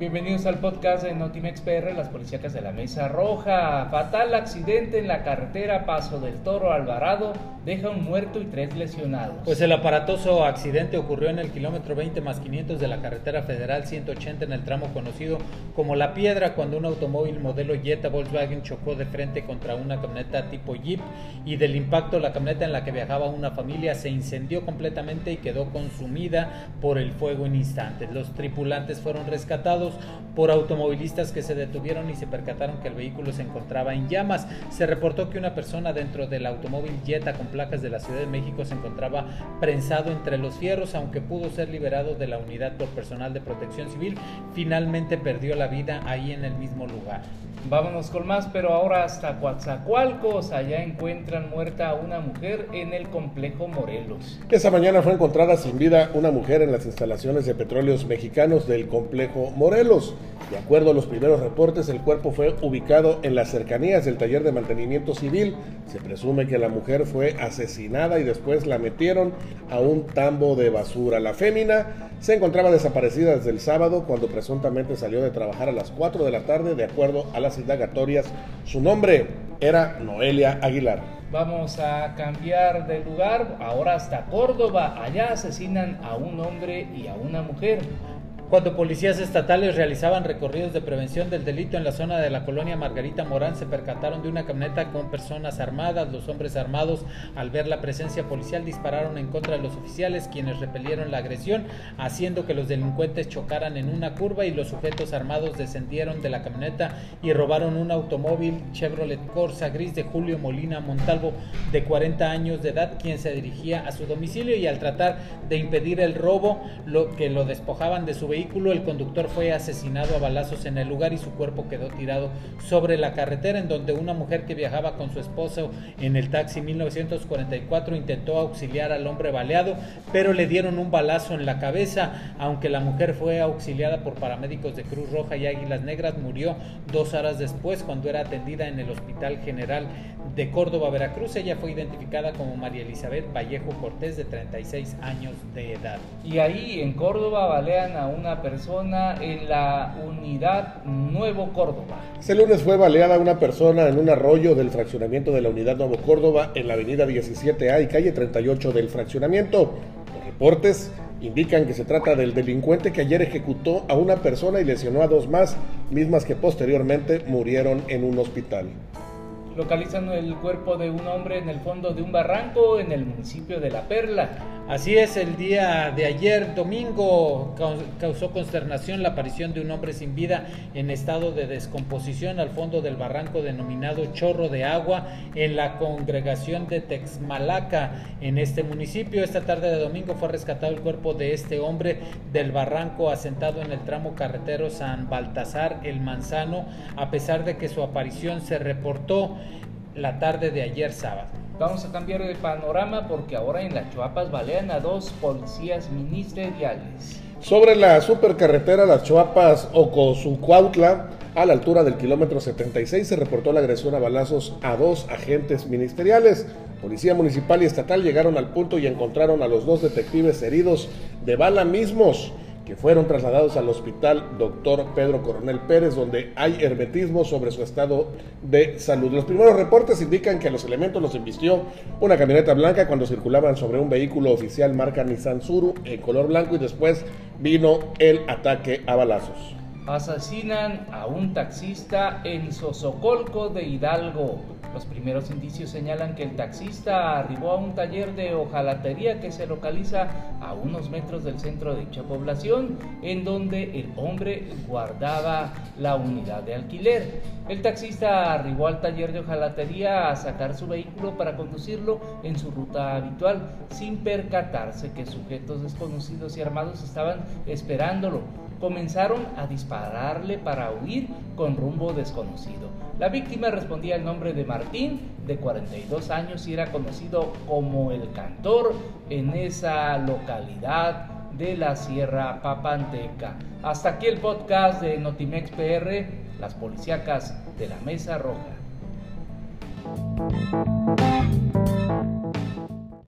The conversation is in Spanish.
Bienvenidos al podcast de Notimex PR, las policíacas de la Mesa Roja. Fatal accidente en la carretera Paso del Toro Alvarado deja un muerto y tres lesionados. Pues el aparatoso accidente ocurrió en el kilómetro 20 más 500 de la carretera federal 180 en el tramo conocido como La Piedra cuando un automóvil modelo Jetta Volkswagen chocó de frente contra una camioneta tipo Jeep y del impacto la camioneta en la que viajaba una familia se incendió completamente y quedó consumida por el fuego en instantes. Los tripulantes fueron rescatados por automovilistas que se detuvieron y se percataron que el vehículo se encontraba en llamas. Se reportó que una persona dentro del automóvil Jetta con placas de la Ciudad de México se encontraba prensado entre los fierros, aunque pudo ser liberado de la unidad por personal de protección civil, finalmente perdió la vida ahí en el mismo lugar. Vámonos con más, pero ahora hasta Coatzacoalcos. Allá encuentran muerta a una mujer en el complejo Morelos. Esa mañana fue encontrada sin vida una mujer en las instalaciones de petróleos mexicanos del complejo Morelos. De acuerdo a los primeros reportes, el cuerpo fue ubicado en las cercanías del taller de mantenimiento civil. Se presume que la mujer fue asesinada y después la metieron a un tambo de basura. La fémina se encontraba desaparecida desde el sábado cuando presuntamente salió de trabajar a las 4 de la tarde de acuerdo a indagatorias. Su nombre era Noelia Aguilar. Vamos a cambiar de lugar, ahora hasta Córdoba. Allá asesinan a un hombre y a una mujer. Cuando policías estatales realizaban recorridos de prevención del delito en la zona de la colonia Margarita Morán, se percataron de una camioneta con personas armadas. Los hombres armados, al ver la presencia policial, dispararon en contra de los oficiales, quienes repelieron la agresión, haciendo que los delincuentes chocaran en una curva y los sujetos armados descendieron de la camioneta y robaron un automóvil Chevrolet Corsa gris de Julio Molina Montalvo, de 40 años de edad, quien se dirigía a su domicilio y al tratar de impedir el robo, lo que lo despojaban de su vehículo, el conductor fue asesinado a balazos en el lugar y su cuerpo quedó tirado sobre la carretera en donde una mujer que viajaba con su esposo en el taxi 1944 intentó auxiliar al hombre baleado, pero le dieron un balazo en la cabeza, aunque la mujer fue auxiliada por paramédicos de Cruz Roja y Águilas Negras, murió dos horas después cuando era atendida en el Hospital General de Córdoba, Veracruz. Ella fue identificada como María Elizabeth Vallejo Cortés de 36 años de edad. Y ahí en Córdoba balean a una persona en la unidad Nuevo Córdoba. Este lunes fue baleada una persona en un arroyo del fraccionamiento de la unidad Nuevo Córdoba en la avenida 17A y calle 38 del fraccionamiento. Los reportes indican que se trata del delincuente que ayer ejecutó a una persona y lesionó a dos más, mismas que posteriormente murieron en un hospital localizan el cuerpo de un hombre en el fondo de un barranco en el municipio de La Perla. Así es, el día de ayer, domingo, causó consternación la aparición de un hombre sin vida en estado de descomposición al fondo del barranco denominado Chorro de Agua en la congregación de Texmalaca en este municipio. Esta tarde de domingo fue rescatado el cuerpo de este hombre del barranco asentado en el tramo carretero San Baltasar El Manzano, a pesar de que su aparición se reportó la tarde de ayer sábado. Vamos a cambiar de panorama porque ahora en las Chuapas balean a dos policías ministeriales. Sobre la supercarretera Las Chuapas Ocosucuautla, a la altura del kilómetro 76, se reportó la agresión a balazos a dos agentes ministeriales. Policía municipal y estatal llegaron al punto y encontraron a los dos detectives heridos de bala mismos que fueron trasladados al hospital Dr. Pedro Coronel Pérez, donde hay hermetismo sobre su estado de salud. Los primeros reportes indican que a los elementos los embistió una camioneta blanca cuando circulaban sobre un vehículo oficial marca Nissan Suru en color blanco y después vino el ataque a balazos. Asesinan a un taxista en Sosocolco de Hidalgo. Los primeros indicios señalan que el taxista arribó a un taller de hojalatería que se localiza a unos metros del centro de dicha población, en donde el hombre guardaba la unidad de alquiler. El taxista arribó al taller de hojalatería a sacar su vehículo para conducirlo en su ruta habitual, sin percatarse que sujetos desconocidos y armados estaban esperándolo comenzaron a dispararle para huir con rumbo desconocido. La víctima respondía el nombre de Martín, de 42 años, y era conocido como el cantor en esa localidad de la Sierra Papanteca. Hasta aquí el podcast de Notimex PR, las policíacas de la Mesa Roja.